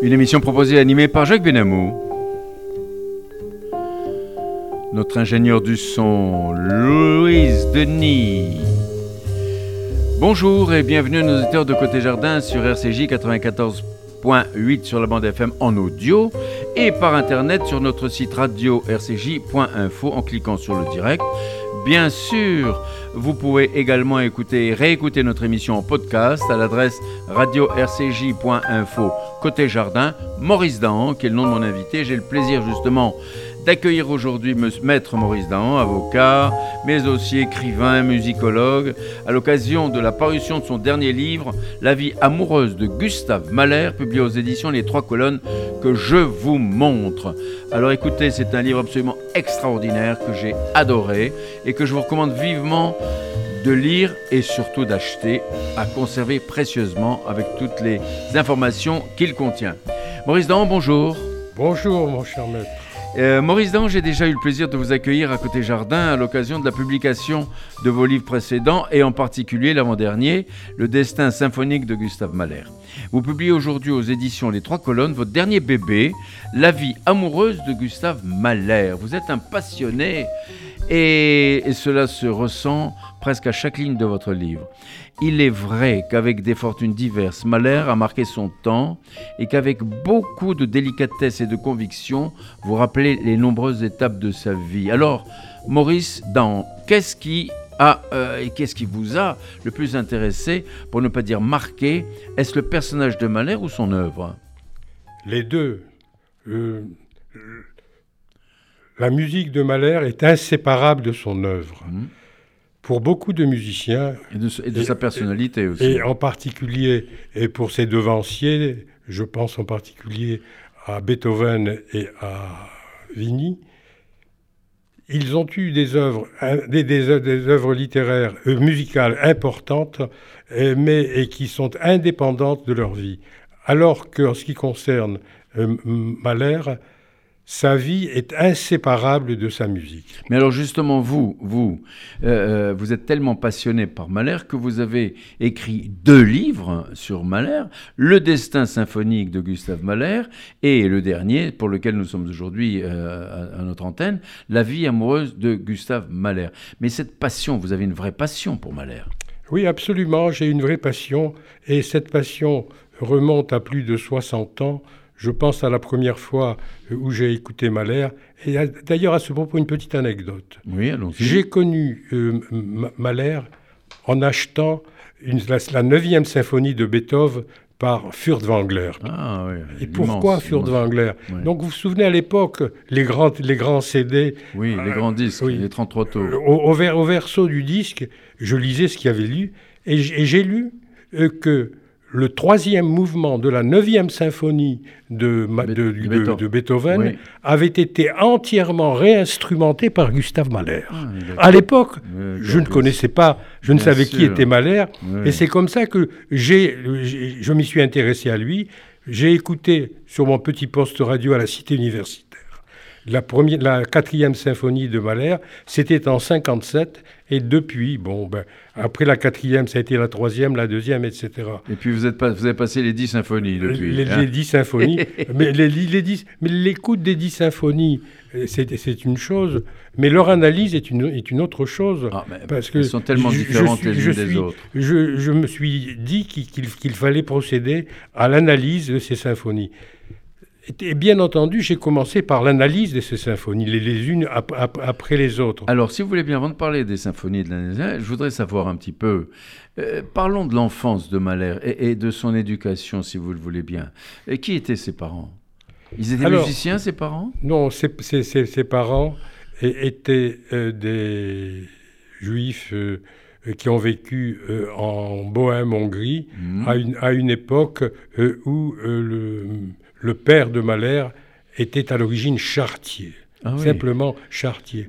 Une émission proposée et animée par Jacques Benamou. Notre ingénieur du son, Louise Denis. Bonjour et bienvenue à nos auditeurs de Côté Jardin sur RCJ 94.8 sur la bande FM en audio et par internet sur notre site radio rcj.info en cliquant sur le direct. Bien sûr, vous pouvez également écouter et réécouter notre émission en podcast à l'adresse radio-rcj.info côté jardin. Maurice Dahan, qui est le nom de mon invité. J'ai le plaisir justement d'accueillir aujourd'hui Maître Maurice Dahan, avocat, mais aussi écrivain, musicologue, à l'occasion de la parution de son dernier livre, La vie amoureuse de Gustave Mahler, publié aux éditions Les Trois Colonnes, que je vous montre. Alors écoutez, c'est un livre absolument extraordinaire que j'ai adoré et que je vous recommande vivement de lire et surtout d'acheter, à conserver précieusement avec toutes les informations qu'il contient. Maurice Dahan, bonjour. Bonjour mon cher maître. Euh, Maurice Dan, j'ai déjà eu le plaisir de vous accueillir à Côté Jardin à l'occasion de la publication de vos livres précédents et en particulier l'avant-dernier, Le destin symphonique de Gustave Mahler. Vous publiez aujourd'hui aux éditions Les Trois Colonnes votre dernier bébé, La vie amoureuse de Gustave Mahler. Vous êtes un passionné et cela se ressent presque à chaque ligne de votre livre. Il est vrai qu'avec des fortunes diverses, Mahler a marqué son temps et qu'avec beaucoup de délicatesse et de conviction, vous rappelez les nombreuses étapes de sa vie. Alors, Maurice, dans qu'est-ce qui a euh, et qu'est-ce qui vous a le plus intéressé, pour ne pas dire marqué Est-ce le personnage de Mahler ou son œuvre? Les deux. Euh, la musique de Mahler est inséparable de son œuvre. Mmh pour beaucoup de musiciens. Et de, sa personnalité aussi. Et en particulier, et pour ses devanciers, je pense en particulier à Beethoven et à Vigny, ils ont eu des œuvres, des, des, œuvres littéraires, euh, musicales importantes, mais et qui sont indépendantes de leur vie. Alors qu'en ce qui concerne euh, Mahler, sa vie est inséparable de sa musique. Mais alors justement, vous, vous, euh, euh, vous êtes tellement passionné par Mahler que vous avez écrit deux livres sur Mahler, Le destin symphonique de Gustave Mahler et le dernier, pour lequel nous sommes aujourd'hui euh, à, notre antenne, La vie amoureuse de Gustave Mahler. Mais cette passion, vous avez une vraie passion pour Mahler. Oui, absolument, j'ai une vraie passion et cette passion remonte à plus de 60 ans je pense à la première fois où j'ai écouté Mahler. Et d'ailleurs, à ce propos, une petite anecdote. Oui, allons-y. J'ai connu euh, Mahler en achetant une, la neuvième symphonie de Beethoven par Furtwängler. Ah, oui, Et pourquoi Furtwängler Donc vous vous souvenez à l'époque, les grands, les grands CD. Oui, les grands disques, les 33 tours. Au, au, verso du disque, je lisais ce qu'il y avait lu, et j'ai lu euh, que le troisième mouvement de la neuvième symphonie de, de, Beethoven, avait été entièrement réinstrumenté par Gustave Mahler. Ah, à l'époque, je ne connaissais pas, je ne savais qui était Mahler, et c'est comme ça que j'ai, je m'y suis intéressé à lui. J'ai écouté sur mon petit poste radio à la Cité universitaire. La, première, la quatrième symphonie de Mahler, c'était en 57, et depuis, bon, ben, après la quatrième, ça a été la troisième, la deuxième, etc. Et puis vous, êtes pas, vous avez passé les dix symphonies depuis. Les, hein. dix symphonies, mais l'écoute des dix symphonies, c'est une chose, mais leur analyse est une, est une autre chose. Ah, parce que elles sont tellement différentes les unes des autres. Je, je, me suis dit qu'il fallait procéder à l'analyse de ces symphonies. Et bien entendu, j'ai commencé par l'analyse de ces symphonies, les, unes après les autres. Alors, si vous voulez bien, avant de parler des symphonies de l'analyse, je voudrais savoir un petit peu. Euh, parlons de l'enfance de Mahler et, de son éducation, si vous le voulez bien. Et qui étaient ses parents? Ils étaient musiciens, ses parents? Non, ses, parents étaient euh, des juifs. Euh, qui ont vécu en Bohème, Hongrie, mmh. à, une, à, une, époque où le, le père de Mahler était à l'origine chartier. Ah simplement chartier.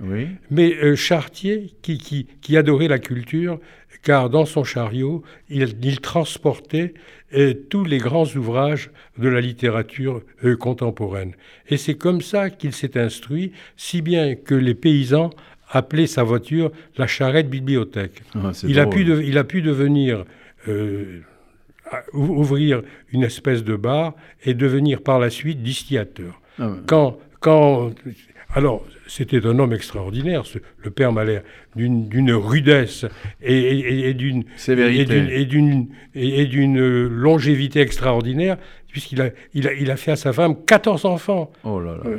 Mais euh, chartier qui, qui, adorait la culture, car dans son chariot, il, transportait euh, tous les grands ouvrages de la littérature euh, contemporaine. Et c'est comme ça qu'il s'est instruit, si bien que les paysans appelé sa voiture la charrette bibliothèque. Ah, il, a pu il, a pu devenir ouvrir une espèce de bar et devenir par la suite distillateur. Ah quand, quand, alors, c'était un homme extraordinaire, le père Malher, d'une rudesse et, et, d'une et d'une longévité extraordinaire, puisqu'il a, il a, il a fait à sa femme 14 enfants. Oh là là. Euh,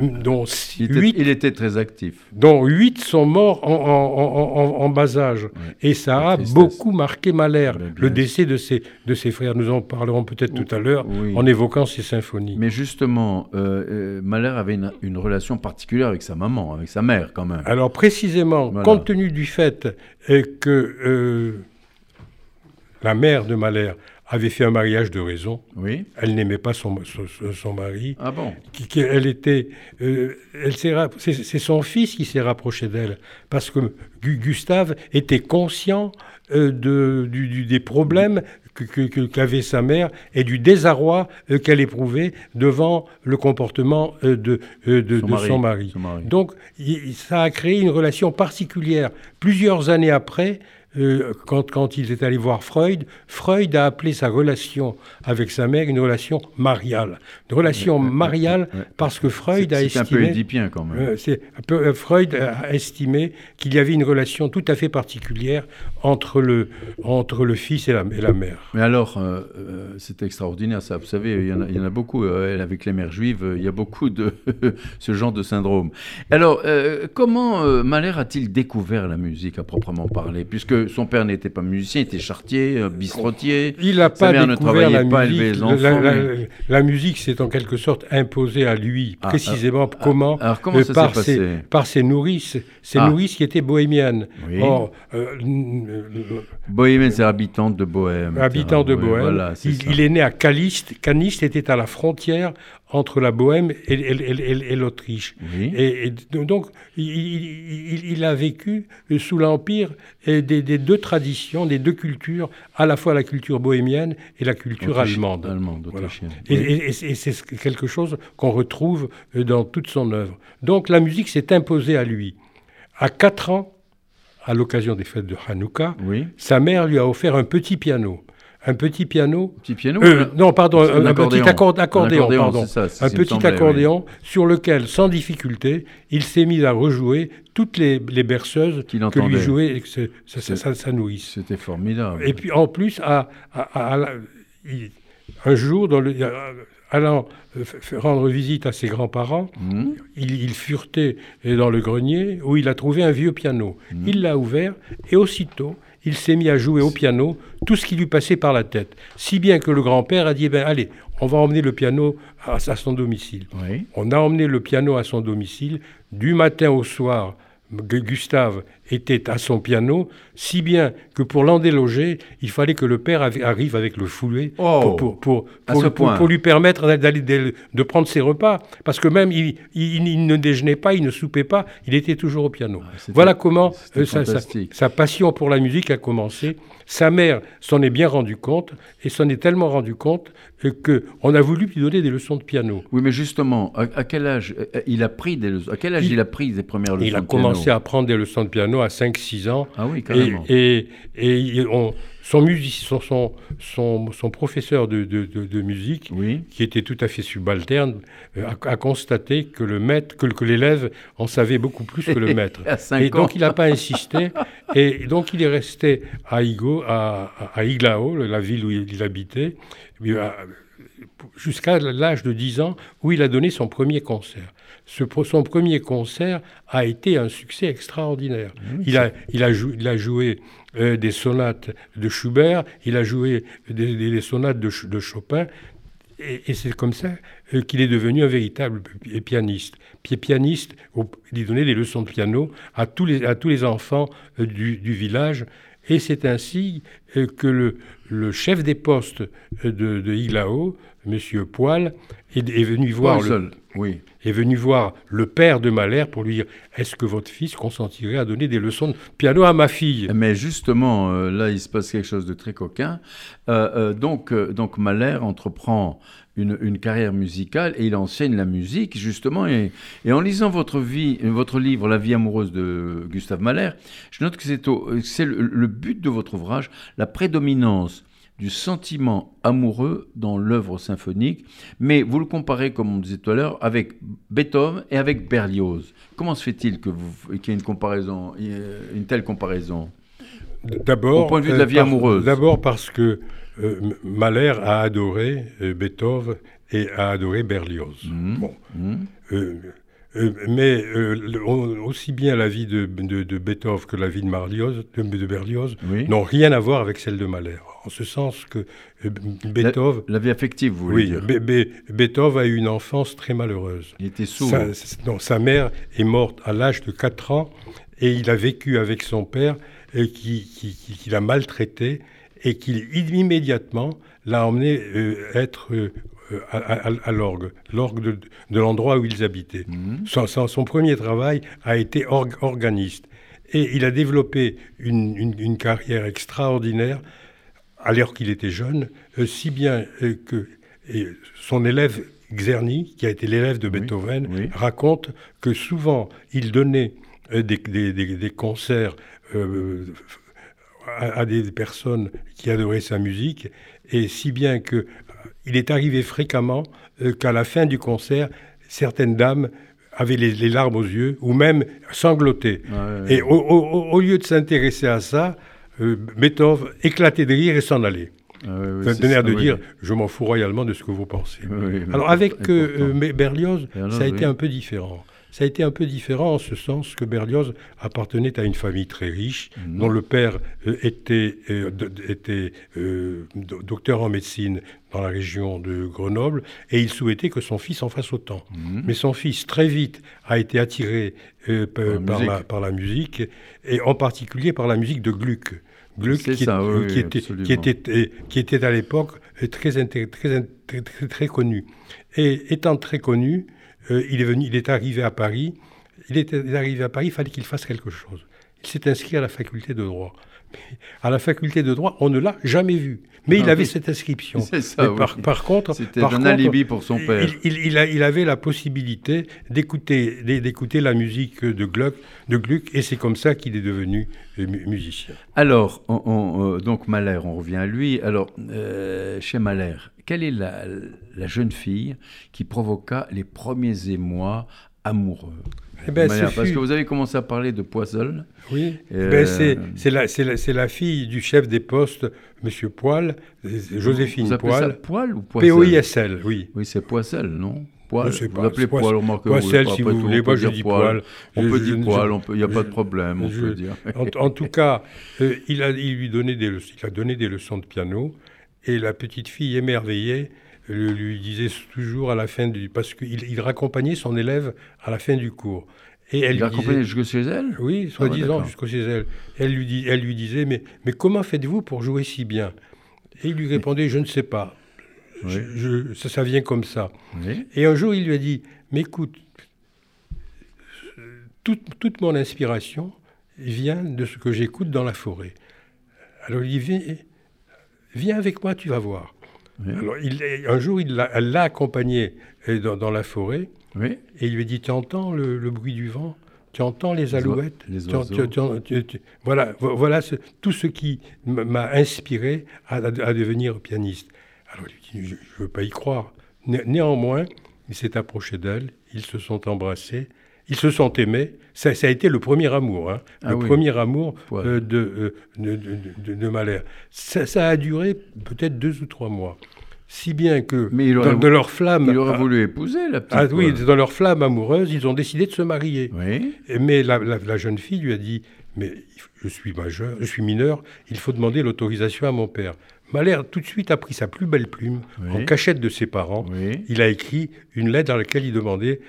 dont il, était, il, était, très actif. Dont 8 sont morts en, bas âge. Et ça a beaucoup marqué Mahler, le décès de ses, de ses frères. Nous en parlerons peut-être tout à l'heure en évoquant ses symphonies. Mais justement, euh, euh, Mahler avait une, relation particulière avec sa maman, avec sa mère quand même. Alors précisément, compte tenu du fait que euh, la mère de Mahler avait fait un mariage de raison. Oui. Elle n'aimait pas son, son, mari. Ah bon? Qui, elle était, euh, elle c'est son fils qui s'est rapproché d'elle parce que Gustave était conscient euh, de, du, des problèmes qu'avait sa mère et du désarroi euh, qu'elle éprouvait devant le comportement de, de, son, mari. Donc ça a créé une relation particulière. Plusieurs années après, euh, quand, quand il est allé voir Freud, Freud a appelé sa relation avec sa mère une relation mariale. Une relation mariale parce que Freud a estimé... C'est un peu édipien quand même. Euh, un peu, euh, Freud a estimé qu'il y avait une relation tout à fait particulière entre le, entre le fils et la, et la mère. Mais alors, c'est extraordinaire ça. Vous savez, il y en a, il y en a beaucoup. avec les mères juives, il y a beaucoup de ce genre de syndrome. Alors, comment Mahler a-t-il découvert la musique à proprement parler? Puisque son père n'était pas musicien, il était chartier, euh, bistrotier. Il n'a pas découvert la musique. la, musique s'est en quelque sorte imposée à lui, ah, précisément ah, comment, alors comment euh, par, ses, par ses nourrices, ses ah. nourrices qui étaient bohémiennes. Or, euh, Bohémienne, c'est habitante de Bohème. Habitant de Bohème. il, est né à Caliste. Caliste était à la frontière entre la Bohème et, l'Autriche. Et, donc, il, a vécu sous l'empire des, deux traditions, des deux cultures, à la fois la culture bohémienne et la culture allemande. Et, c'est quelque chose qu'on retrouve dans toute son œuvre. Donc, la musique s'est imposée à lui. À 4 ans, à l'occasion des fêtes de Hanouka, sa mère lui a offert un petit piano un petit piano. Petit piano euh, Non, pardon, un, petit accordéon, pardon. un petit accordéon sur lequel, sans difficulté, il s'est mis à rejouer toutes les, berceuses que lui jouait sa, sa, nourrice. C'était formidable. Et puis en plus, à, un jour, dans le, allant euh, rendre visite à ses grands-parents, mmh. il, il, furetait dans le grenier où il a trouvé un vieux piano. Mmh. Il l'a ouvert et aussitôt, il s'est mis à jouer au piano tout ce qui lui passait par la tête. Si bien que le grand-père a dit, ben, allez, on va emmener le piano à, son domicile. On a emmené le piano à son domicile du matin au soir. Gustave était à son piano, si bien que pour l'en déloger, il fallait que le père arrive avec le foulet oh, pour, pour, pour, lui permettre d'aller de prendre ses repas. Parce que même il, il, ne déjeunait pas, il ne soupait pas, il était toujours au piano. Ah, voilà comment euh, sa, passion pour la musique a commencé. Sa mère s'en est bien rendu compte et s'en est tellement rendu compte euh, que on a voulu lui donner des leçons de piano. Oui, mais justement, à, quel âge euh, il a pris des leçons À quel âge il, a pris ses premières leçons Il a commencé à prendre des leçons de piano à 5-6 ans. Ah oui, Et, et, son, son, son, son, professeur de, de, musique, oui. qui était tout à fait subalterne, euh, a, constaté que le maître, que, que l'élève en savait beaucoup plus que le maître. et donc il n'a pas insisté. et donc il est resté à, Igo, à, à Iglao, la ville où il habitait, jusqu'à l'âge de 10 ans, où il a donné son premier concert. Ce, son premier concert a été un succès extraordinaire. il, a, il, a il, a, joué euh, des sonates de Schubert, il a joué des, sonates de, de, Chopin, et, c'est comme ça euh, qu'il est devenu un véritable pianiste. Pianiste, il donnait des leçons de piano à tous les, à tous les enfants euh, du, du village, et c'est ainsi que le, le chef des postes de, de Iglao Monsieur Poil est, venu voir le, oui. est venu voir le père de Malher pour lui dire est-ce que votre fils consentirait à donner des leçons de piano à ma fille? Mais justement, euh, là, il se passe quelque chose de très coquin. Euh, euh, donc, donc Mahler entreprend une, carrière musicale et il enseigne la musique justement. Et, en lisant votre vie, votre livre La vie amoureuse de Gustave Mahler, je note que c'est le but de votre ouvrage, la prédominance du sentiment amoureux dans l'œuvre symphonique, mais vous le comparez, comme on disait tout à l'heure, avec Beethoven et avec Berlioz. Comment se fait-il qu'il y ait une comparaison, une telle comparaison? D'abord, au point de vue de la vie euh, amoureuse. D'abord parce que euh, Mahler a adoré euh, Beethoven et a adoré Berlioz. Mmh. Bon. Mmh. mais aussi bien la vie de, Beethoven que la vie de, de, Berlioz n'ont rien à voir avec celle de Mahler en ce sens que euh, Beethoven... La, vie affective, vous voulez oui, dire Beethoven a eu une enfance très malheureuse. Il était sourd. Sa, sa mère est morte à l'âge de 4 ans et il a vécu avec son père euh, qui, qui, l'a maltraité et qui immédiatement l'a emmené euh, être à, l'orgue, l'orgue de, l'endroit où ils habitaient. Mhm. Son, premier travail a été organiste. Et il a développé une, une carrière extraordinaire alors qu'il était jeune, euh, si bien euh, que son élève Czerny, qui a été l'élève de Beethoven, raconte que souvent il donnait euh, des, concerts à, des personnes qui adoraient sa musique, et si bien que il est arrivé fréquemment qu'à la fin du concert, certaines dames avaient les, larmes aux yeux ou même sanglotaient. et au, lieu de s'intéresser à ça, euh, Beethoven éclatait de rire et s'en allait. Ah de dire je m'en fous royalement de ce que vous pensez. Alors avec euh, Berlioz, ça a été un peu différent. Ça a été un peu différent en ce sens que Berlioz appartenait à une famille très riche, mhm. dont le père euh, était, était docteur en médecine dans la région de Grenoble, et il souhaitait que son fils en fasse autant. Mhm. Mais son fils, très vite, a été attiré par, la, par, la, musique, et en particulier par la musique de Gluck. Gluck, qui, était, qui, était, qui, était, à l'époque très, très, très, très, connu. Et étant très connu, euh, il, est venu, il est arrivé à Paris. Il est arrivé à Paris, il fallait qu'il fasse quelque chose. Il s'est inscrit à la faculté de droit. à la faculté de droit, on ne l'a jamais vu. Mais il avait cette inscription. Ça, par, contre, c'était un alibi pour son père. Il, avait la possibilité d'écouter, d'écouter la musique de Gluck, de Gluck et c'est comme ça qu'il est devenu euh, musicien. Alors, on, euh, donc Mahler, on revient à lui. Alors, euh, chez Mahler, quelle est la, la jeune fille qui provoqua les premiers émois amoureux? Eh ben, Parce que vous avez commencé à parler de Poisson. Oui, euh, ben, c'est la, la, fille du chef des postes, M. Poil, Joséphine vous Poil. Ça Poil ou P-O-I-S-L, oui. Oui, c'est Poisson, non Poil. Vous appelez Poil, remarque Poisson, si vous voulez. Moi, je dis Poil. On peut dire Poil, il n'y a pas de problème, on peut dire. En, tout cas, euh, il, a, il, lui donné des, il a donné des leçons de piano, et la petite fille émerveillée lui disait toujours à la fin du... Parce qu'il il raccompagnait son élève à la fin du cours. Et elle il raccompagnait jusqu'au chez elle? Oui, ah soi-disant jusqu'au chez elle. Elle lui, dit, elle lui disait, mais, mais comment faites-vous pour jouer si bien? Et il lui répondait, je ne sais pas. Je, ça, ça, vient comme ça. Et un jour, il lui a dit, mais écoute, toute, toute mon inspiration vient de ce que j'écoute dans la forêt. Alors il dit, viens avec moi, tu vas voir. Alors, il, un jour, il l'a, elle l'a accompagné euh, dans, la forêt. Et il lui dit Tu entends le, bruit du vent? Tu entends les alouettes? Voilà, voilà tout ce qui m'a inspiré à, devenir pianiste. Alors, il dit Je ne veux pas y croire. néanmoins, il s'est approché d'elle, ils se sont embrassés. Ils se sont aimés. Ça, a été le premier amour, hein. ah le premier amour euh, de, de, de, de, Mahler. Ça, a duré peut-être deux ou trois mois. Si bien que Mais dans, de leur flamme... Il aurait voulu épouser la petite. Ah oui, dans leur flamme amoureuse, ils ont décidé de se marier. Oui. Mais la, la, jeune fille lui a dit, mais je suis majeur, je suis mineur, il faut demander l'autorisation à mon père. Mahler tout de suite a pris sa plus belle plume, en cachette de ses parents. Il a écrit une lettre dans laquelle il demandait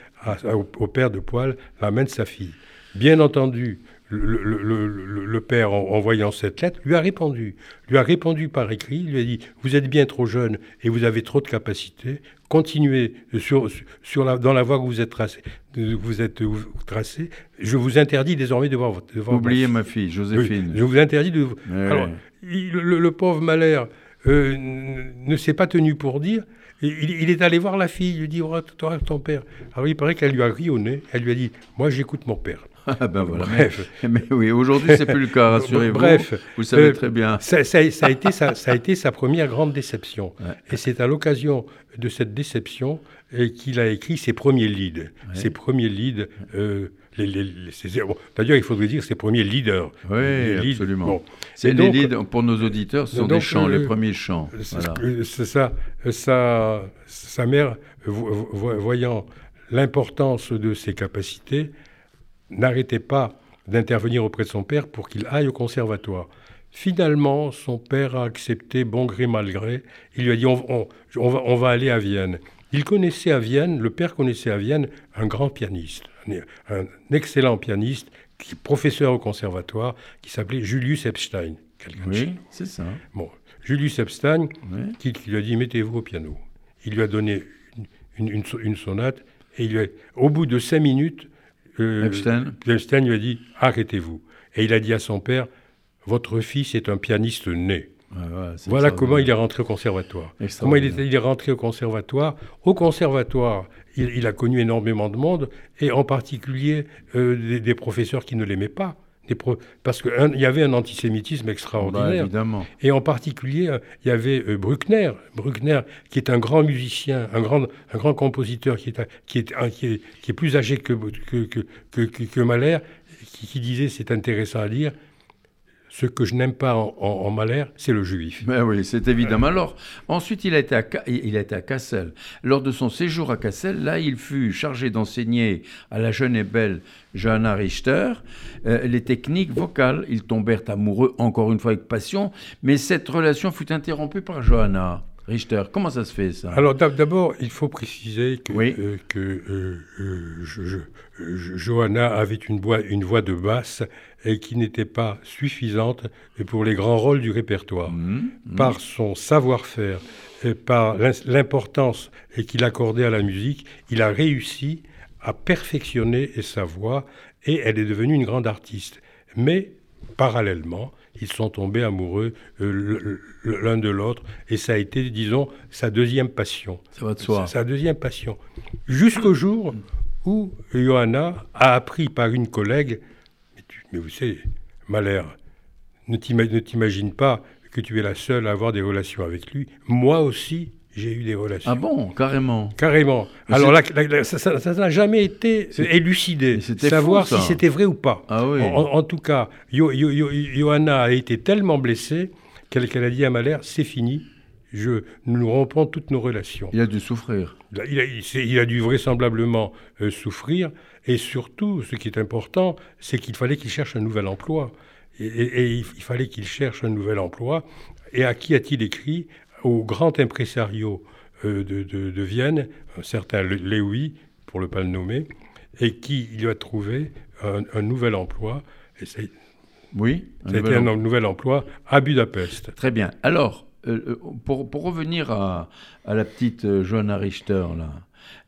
au, père de Poil la main de sa fille. Bien entendu, le, père, en, voyant cette lettre, lui a répondu. Lui a répondu par écrit, lui a dit Vous êtes bien trop jeune et vous avez trop de capacités. Continuez sur, sur la, dans la voie que vous êtes tracé. Vous êtes tracé. Je vous interdis désormais de voir votre. Oubliez ma fille, Joséphine. je vous interdis de. Alors, le, pauvre Malher euh, ne s'est pas tenu pour dire. Il, est allé voir la fille, il lui dit oh, toi, ton père. Alors il paraît qu'elle lui a ri au nez, elle lui a dit Moi j'écoute mon père. Ah ben voilà. Bref. Mais, oui, aujourd'hui c'est plus le cas, rassurez-vous. Bref, vous savez euh, très bien. Ça, a été sa, ça a été sa première grande déception. Et c'est à l'occasion de cette déception euh, qu'il a écrit ses premiers leads. Ses premiers leads. Euh, D'ailleurs, il faudrait dire ses premiers leaders. Oui, absolument. C'est les leads, pour nos auditeurs, ce sont des chants, les premiers chants. C'est ça. Sa mère, voyant l'importance de ses capacités, n'arrêtait pas d'intervenir auprès de son père pour qu'il aille au conservatoire. Finalement, son père a accepté, bon gré mal gré. Il lui a dit on, va, aller à Vienne. Il connaissait à Vienne, le père connaissait à Vienne un grand pianiste, un, excellent pianiste, qui, professeur au conservatoire, qui s'appelait Julius Epstein. Oui, c'est ça. Bon, Julius Epstein, qui, lui a dit mettez-vous au piano. Il lui a donné une, sonate et il au bout de cinq minutes, euh, Epstein. lui a dit arrêtez-vous. Et il a dit à son père votre fils est un pianiste né. voilà comment il est rentré au conservatoire. Comment il est, rentré au conservatoire. Au conservatoire, il, a connu énormément de monde, et en particulier euh, des, professeurs qui ne l'aimaient pas parce qu'il y avait un antisémitisme extraordinaire. Bah, et en particulier, euh, il y avait euh, Bruckner, Bruckner, qui est un grand musicien, un grand, un grand compositeur, qui est, qui est, qui est, qui est plus âgé que, que, que, que Mahler, qui, qui disait, c'est intéressant à lire, ce que je n'aime pas en, en, Mahler, c'est le juif. Ben oui, c'est évident. Alors, ensuite, il a, été à, il à Kassel. Lors de son séjour à Kassel, là, il fut chargé d'enseigner à la jeune et belle Johanna Richter euh, les techniques vocales. Ils tombèrent amoureux, encore une fois avec passion, mais cette relation fut interrompue par Johanna. Richter, comment ça se fait ça? Alors d'abord, il faut préciser que, euh, que euh, Johanna avait une voix, une voix de basse et qui n'était pas suffisante pour les grands rôles du répertoire. Mmh, mmh. Par son savoir-faire et par l'importance qu'il accordait à la musique, il a réussi à perfectionner sa voix et elle est devenue une grande artiste. Mais parallèlement, ils sont tombés amoureux euh, l'un de l'autre et ça a été, disons, sa deuxième passion. Ça va de soi. Sa, deuxième passion. Jusqu'au jour où Johanna a appris par une collègue mais vous savez, Mahler, ne t'imagine pas que tu es la seule à avoir des relations avec lui. Moi aussi, j'ai eu des relations. Ah bon, carrément Carrément. Alors là, ça n'a jamais été élucidé, savoir si c'était vrai ou pas. Ah oui. en, tout cas, Johanna a été tellement blessée qu'elle a dit à Mahler, c'est fini, je, nous rompons toutes nos relations. Il a dû souffrir. Il a, il a dû vraisemblablement euh, souffrir. Et surtout, ce qui est important, c'est qu'il fallait qu'il cherche un nouvel emploi. Et, il, fallait qu'il cherche un nouvel emploi. Et à qui a-t-il écrit Au grand impresario euh, de, Vienne, un certain Lewy, pour ne pas le nommer, et qui il a trouvé un, nouvel emploi. Et oui, un, nouvel, un nouvel emploi à Budapest. Très bien. Alors, euh, euh, pour, pour, revenir à, à la petite Johanna Richter, là,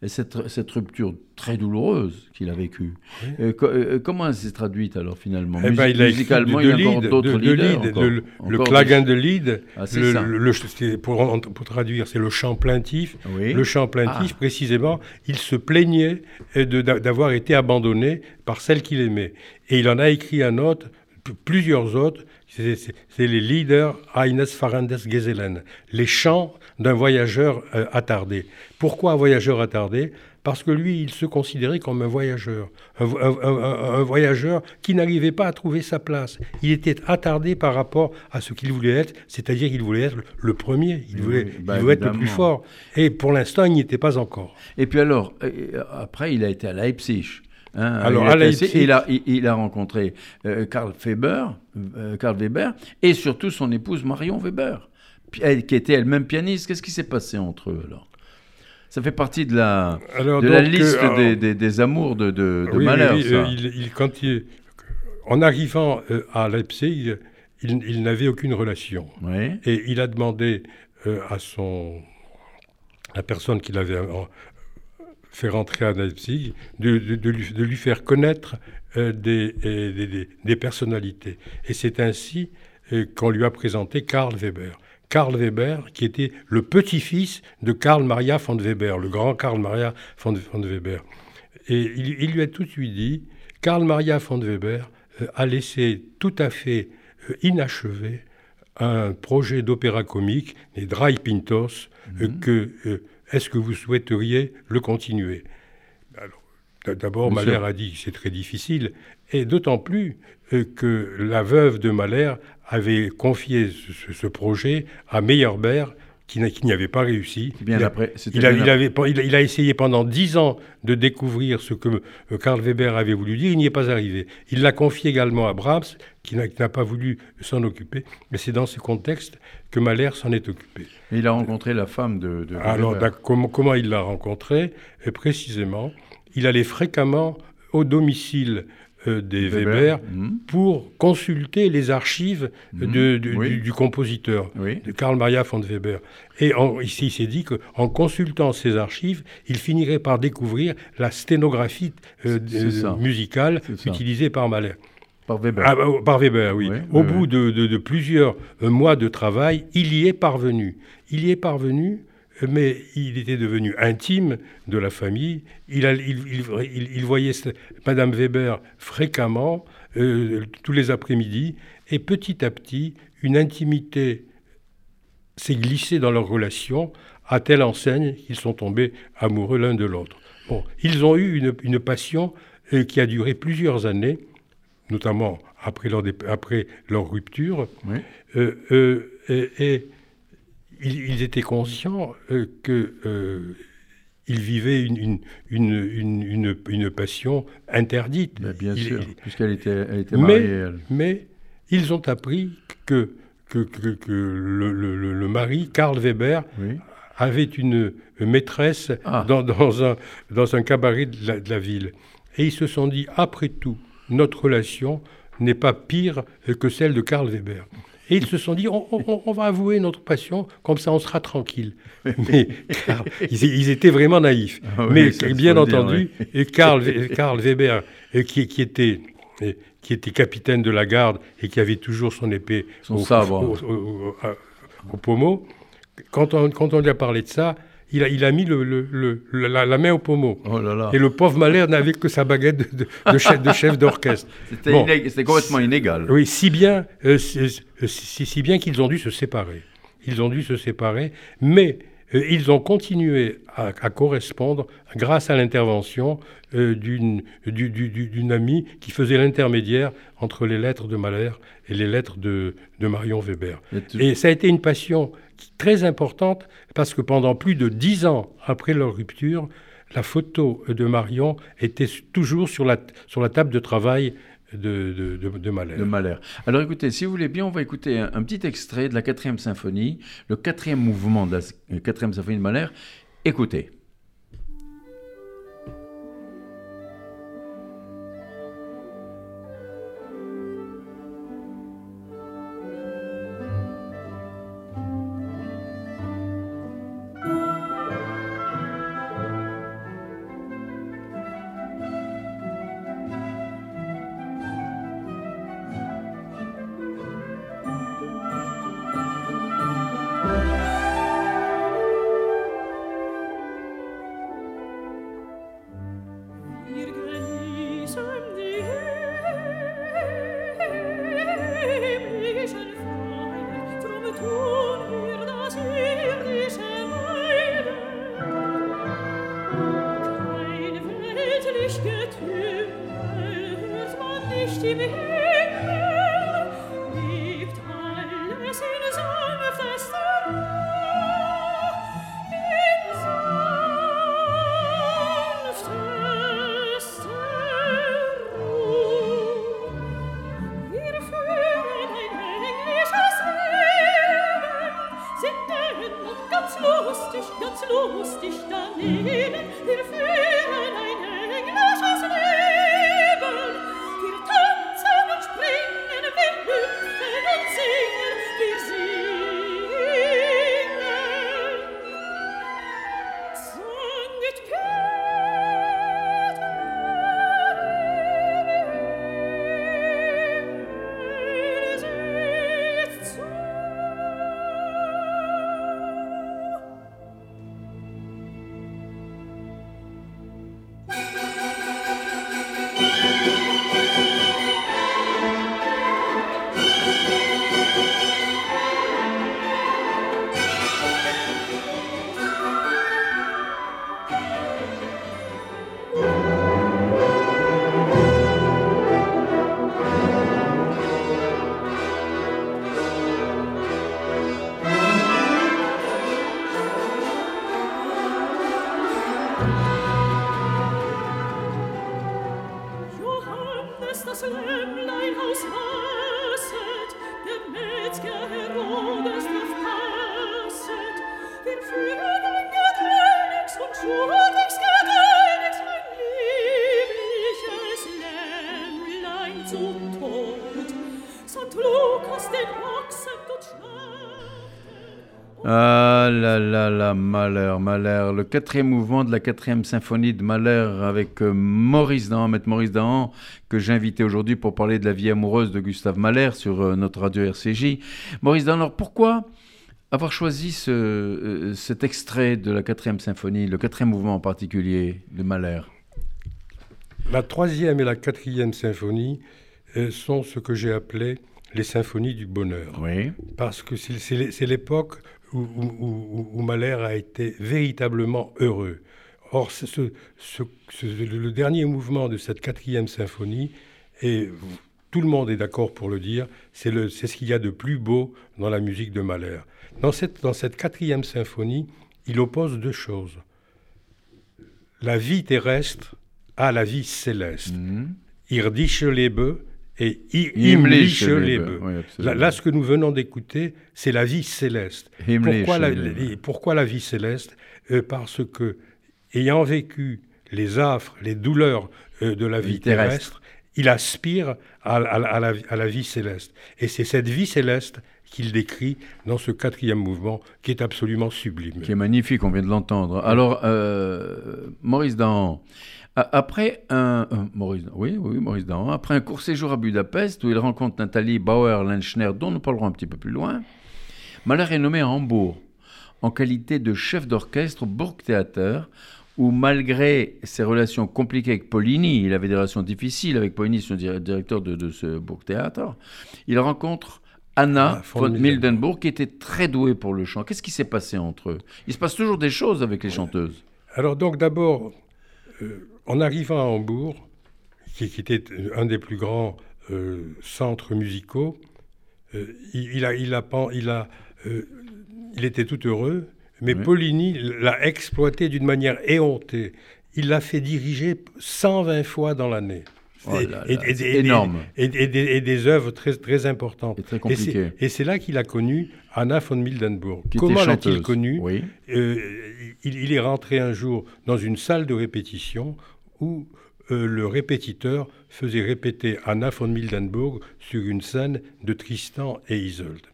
cette, cette rupture très douloureuse qu'il a vécue. Euh, euh, comment elle s'est traduite alors finalement? Eh ben, il Musicalement, il y a encore d'autres leaders. le clagin de lead, ah, pour, pour, traduire, c'est le chant plaintif. Le chant plaintif, ah. précisément, il se plaignait d'avoir été abandonné par celle qu'il aimait. Et il en a écrit un autre, plusieurs autres, c'est les leaders Eines Farandes Gesellen, les chants d'un voyageur euh, attardé. Pourquoi un voyageur attardé? Parce que lui, il se considérait comme un voyageur, un, voyageur qui n'arrivait pas à trouver sa place. Il était attardé par rapport à ce qu'il voulait être, c'est-à-dire qu'il voulait être le premier, il voulait, bah, être le plus fort. Et pour l'instant, il n'y était pas encore. Et puis alors, euh, après, il a été à Leipzig. Hein, Alors, il, a il, a, il, a, rencontré euh, Karl, Weber, Karl Weber et surtout son épouse Marion Weber qui était elle-même pianiste. Qu'est-ce qui s'est passé entre eux alors? Ça fait partie de la, de la liste euh, des, des, amours de, de, de Mahler, il, quand il, en arrivant à Leipzig, il, n'avait aucune relation. Et il a demandé à son la personne qui l'avait fait rentrer à Leipzig, de, de, lui, faire connaître des, des, des, personnalités. Et c'est ainsi qu'on lui a présenté Karl Weber. Karl Weber, qui était le petit-fils de Karl Maria von Weber, le grand Karl Maria von, Weber. Et il, lui a tout de suite dit, Karl Maria von Weber euh, a laissé tout à fait euh, inachevé un projet d'opéra comique, les Drei Pintos, euh, mhm. que est-ce que vous souhaiteriez le continuer? D'abord, Mahler a dit que c'est très difficile, et d'autant plus que la veuve de Mahler avait confié ce, projet à Meyerbeer, qui n'y avait pas réussi. Bien il, a, après, il, avait, il, a, essayé pendant dix ans de découvrir ce que euh, Karl Weber avait voulu dire, il n'y est pas arrivé. Il l'a confié également à Brahms, qui n'a pas voulu s'en occuper. Mais c'est dans ce contexte que Mahler s'en est occupé. il a rencontré la femme de, de Alors, comment, comment, il l'a rencontré euh, Précisément, il allait fréquemment au domicile euh, des Weber, mhm. pour consulter les archives de, du, compositeur, de Karl Maria von Weber. Et ici, il s'est dit qu'en consultant ces archives, il finirait par découvrir la sténographie euh, musicale utilisée par Mahler. Par Weber. Ah, bah, par Weber, oui. Au bout de, plusieurs euh, mois de travail, il y est parvenu. Il y est parvenu mais il était devenu intime de la famille. Il, il, voyait Madame Weber fréquemment, euh, tous les après-midi, et petit à petit, une intimité s'est glissée dans leur relation, à telle enseigne qu'ils sont tombés amoureux l'un de l'autre. Bon, ils ont eu une, passion euh, qui a duré plusieurs années, notamment après leur, après leur rupture, euh, et ils, étaient conscients euh, qu'ils euh, vivaient une, une, une, passion interdite. bien sûr, puisqu'elle était, elle était mariée. Mais, ils ont appris que, que, que, le, le, mari, Karl Weber, avait une maîtresse ah. dans, dans, un, dans un cabaret de la, de la ville. Et ils se sont dit, après tout, notre relation n'est pas pire que celle de Karl Weber. Et ils se sont dit, on, va avouer notre passion, comme ça on sera tranquille. Mais ils, étaient vraiment naïfs. Ah Mais bien entendu, Karl, Karl Weber, qui, qui, était, qui était capitaine de la garde et qui avait toujours son épée son sabre. Au, pommeau, quand on, quand on lui a parlé de ça, il a, il a mis le, la, main au pommeau. Oh Et le pauvre Mahler n'avait que sa baguette de, de, chef, d'orchestre. C'était complètement inégal. Oui, si bien, euh, si, bien qu'ils ont dû se séparer. Ils ont dû se séparer, mais euh, ils ont continué à, correspondre grâce à l'intervention euh, d'une amie qui faisait l'intermédiaire entre les lettres de Mahler et les lettres de, de Marion Weber. Et ça a été une passion très importante parce que pendant plus de dix ans après leur rupture, la photo de Marion était toujours sur la, table de travail de, de, de, Mahler. Alors écoutez, si vous voulez bien, on va écouter un, petit extrait de la quatrième symphonie, le quatrième mouvement de la quatrième symphonie de Mahler. Écoutez. Mahler. Le quatrième mouvement de la quatrième symphonie de Mahler avec euh, Maurice Dahan, maître Maurice Dahan, que j'ai invité aujourd'hui pour parler de la vie amoureuse de Gustave Mahler sur euh, notre radio RCJ. Maurice Dahan, alors pourquoi avoir choisi ce, euh, cet extrait de la quatrième symphonie, le quatrième mouvement en particulier de Mahler? La troisième et la quatrième symphonie sont ce que j'ai appelé les symphonies du bonheur. Oui. Parce que c'est l'époque où, Mahler a été véritablement heureux. Or, le dernier mouvement de cette quatrième symphonie, et tout le monde est d'accord pour le dire, c'est ce qu'il y a de plus beau dans la musique de Mahler. Dans cette, dans cette quatrième symphonie, il oppose deux choses. La vie terrestre à la vie céleste. Mm -hmm. Lebe et himmlische Lebe. là, ce que nous venons d'écouter, c'est la vie céleste. Pourquoi la, pourquoi la, vie céleste? Euh, Parce que, ayant vécu les affres, les douleurs euh, de la vie, terrestre, il aspire à, la, à, la, vie céleste. Et c'est cette vie céleste qu'il décrit dans ce quatrième mouvement, qui est absolument sublime. Qui est magnifique, on vient de l'entendre. Alors, euh, Maurice Dan, après un, Maurice, oui, oui, Maurice après un court séjour à Budapest où il rencontre Nathalie Bauer-Lenschner, dont nous parlerons un petit peu plus loin, Mahler est nommé à Hambourg en qualité de chef d'orchestre au Burgtheater, où malgré ses relations compliquées avec Poligny, il avait des relations difficiles avec Poligny, son directeur de, de ce Burgtheater, il rencontre Anna ah, von Mildenburg, qui était très douée pour le chant. Qu'est-ce qui s'est passé entre eux? Il se passe toujours des choses avec les chanteuses. Alors donc d'abord, euh, en arrivant à Hambourg, qui, était un des plus grands euh, centres musicaux, euh, il, a, il, a, il, a, il était tout heureux, mais Poligny l'a exploité d'une manière éhontée. Il l'a fait diriger 120 fois dans l'année. Oh et, énorme. Et, des, œuvres très, très importantes. Et très compliquées. Et c'est là qu'il a connu Anna von Mildenburg. Comment l'a-t-il connu euh, il, est rentré un jour dans une salle de répétition où euh, le répétiteur faisait répéter Anna von Mildenburg sur une scène de Tristan et Isolde.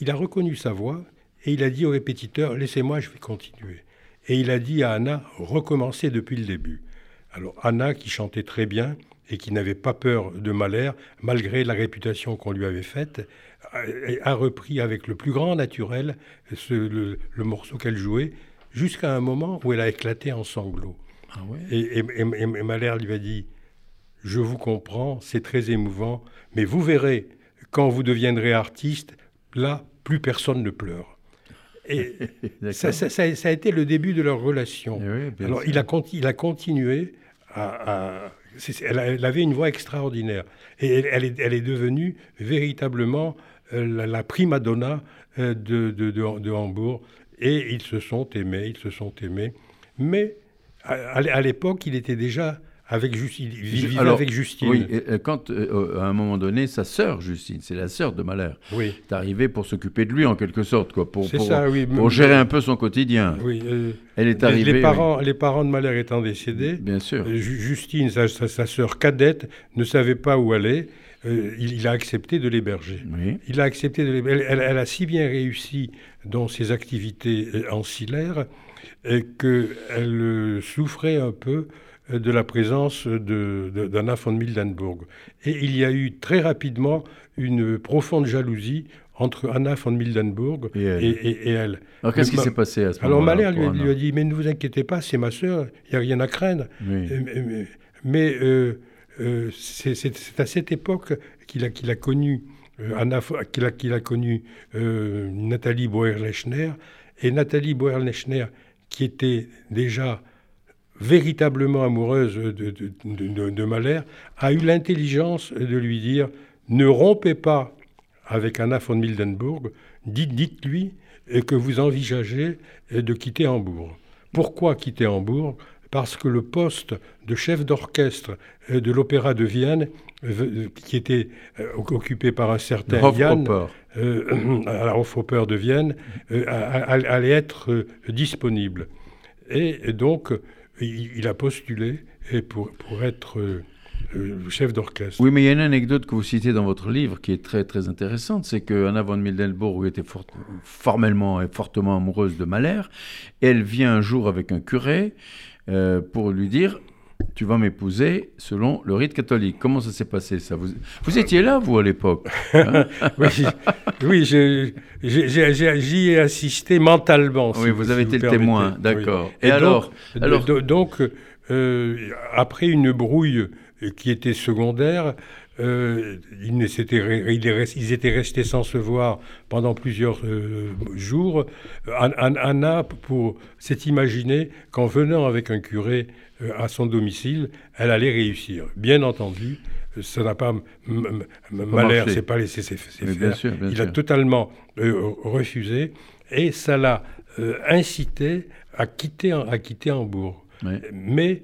Il a reconnu sa voix et il a dit au répétiteur Laissez-moi, je vais continuer. Et il a dit à Anna Recommencez depuis le début. Alors Anna, qui chantait très bien, et qui n'avait pas peur de Mahler, malgré la réputation qu'on lui avait faite, a repris avec le plus grand naturel le, morceau qu'elle jouait, jusqu'à un moment où elle a éclaté en sanglots. Ah et, Mahler lui a dit, je vous comprends, c'est très émouvant, mais vous verrez, quand vous deviendrez artiste, là, plus personne ne pleure. Et ça, a été le début de leur relation. Eh Alors il a, il a continué à elle, avait une voix extraordinaire. Et elle, est, devenue véritablement euh, la, prima donna euh, de, Hambourg. Et ils se sont aimés, ils se sont aimés. Mais à l'époque, il était déjà avec Justine. vivait avec Justine. Oui, quand euh, à un moment donné, sa sœur Justine, c'est la sœur de oui. est arrivée pour s'occuper de lui en quelque sorte, quoi, pour, pour, gérer un peu son quotidien. Oui, euh, elle est arrivée. Les, parents, les parents de Mahler étant décédés, bien sûr. Euh, Justine, sa, sa, sœur cadette, ne savait pas où aller. il, a accepté de l'héberger. Oui. Il a accepté de l'héberger. Elle, elle, a si bien réussi dans ses activités ancillaires qu'elle souffrait un peu de la présence d'Anna von Mildenburg. Et il y a eu très rapidement une profonde jalousie entre Anna von Mildenburg et elle. Alors qu'est-ce qui s'est passé à ce moment-là Alors Mahler lui, a dit, mais ne vous inquiétez pas, c'est ma sœur, il n'y a rien à craindre. Mais, euh, euh, c'est à cette époque qu'il a, qu'il a connu euh, Anna, qu'il a, qu'il a connu Nathalie Boer-Lechner. Et Nathalie Boer-Lechner, qui était déjà véritablement amoureuse de, de, de, Mahler, a eu l'intelligence de lui dire ne rompez pas avec Anna von Mildenburg, dites-lui que vous envisagez de quitter Hambourg. Pourquoi quitter Hambourg? Parce que le poste de chef d'orchestre de l'Opéra de Vienne, qui était occupé par un certain à la Hofoper de Vienne, allait être disponible. Et, donc, il, a postulé pour, pour être chef d'orchestre. Oui, mais il y a une anecdote que vous citez dans votre livre qui est très très intéressante, c'est qu'Anna von Mildenburg était formellement et fortement amoureuse de Mahler, et elle vient un jour avec un curé euh, pour lui dire tu vas m'épouser selon le rite catholique. Comment ça s'est passé ça? Vous, vous étiez là, vous, à l'époque hein? Oui, j'y ai assisté mentalement. Oui, vous, avez été le témoin, d'accord. Et, alors, alors... Donc, euh, après une brouille qui était secondaire. Euh, ils, étaient, restés sans se voir pendant plusieurs euh, jours. Anna pour, s'est imaginé qu'en venant avec un curé euh, à son domicile, elle allait réussir. Bien entendu, ça n'a pas malheur, c'est pas laissé ses, faire. Il a totalement refusé et ça l'a incité à quitter, à quitter Hambourg. Mais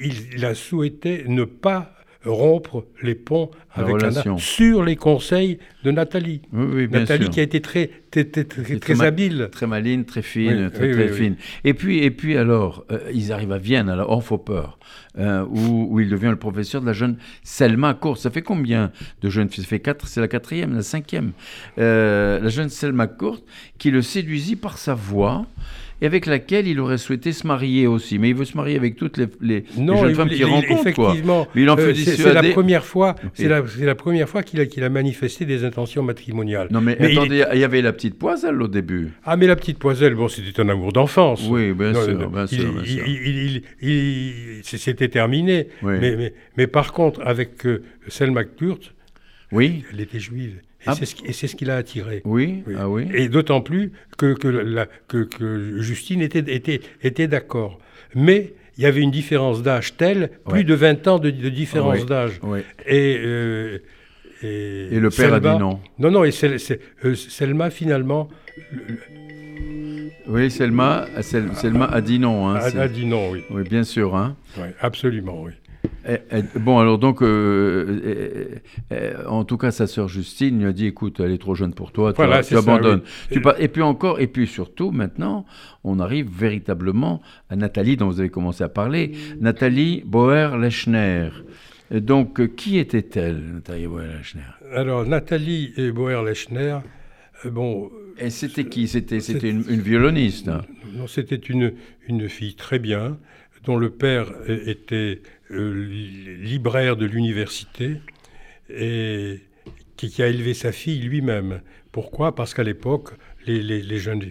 il, a souhaité ne pas rompre les ponts avec Anna sur les conseils de Nathalie. Nathalie qui a été très, très, habile. Très maline, très fine, très, fine. Et puis, et puis alors, euh, ils arrivent à Vienne, à la Orphoper, euh, où, où, il devient le professeur de la jeune Selma Court. Ça fait combien de jeunes filles? Ça fait quatre, c'est la quatrième, la cinquième. Euh, la jeune Selma Court, qui le séduisit par sa voix et avec laquelle il aurait souhaité se marier aussi. Mais il veut se marier avec toutes les, les, jeunes femmes qu'il rencontre. Effectivement, il en euh, c'est la première fois, c'est la, la, première fois qu'il a, qu'il a manifesté des intentions matrimoniales. Non mais, attendez, il... y avait la petite Poiselle au début. Ah mais la petite Poiselle, bon, c'était un amour d'enfance. Oui, bien sûr, bien sûr. c'était terminé. Mais, mais, mais, par contre, avec euh, Selma Kurt, oui. elle était juive. Et c'est ce qui l'a attiré. Oui, Ah oui. Et d'autant plus que, que, la, que, que, Justine était, était, était d'accord. Mais il y avait une différence d'âge telle, plus de 20 ans de, de différence d'âge. Et, euh, et, et, le père a dit non. Non, non, et euh, Selma, finalement. Oui, Selma, Selma a dit non. Hein, a, a, dit non, oui. Oui, bien sûr. Hein. Oui, absolument, oui. Eh, eh, bon, alors donc, euh, eh, en tout cas, sa sœur Justine lui a dit, écoute, elle est trop jeune pour toi, tu, abandonnes. et puis encore, et puis surtout, maintenant, on arrive véritablement à Nathalie, dont vous avez commencé à parler, Nathalie Boer-Lechner. Donc, qui était-elle, Nathalie Boer-Lechner? Alors, Nathalie Boer-Lechner, euh, bon... Et c'était qui? C'était une, une, violoniste Non, c'était une, une fille très bien, dont le père était euh, libraire de l'université et qui, a élevé sa fille lui-même. Pourquoi? Parce qu'à l'époque, les, jeunes,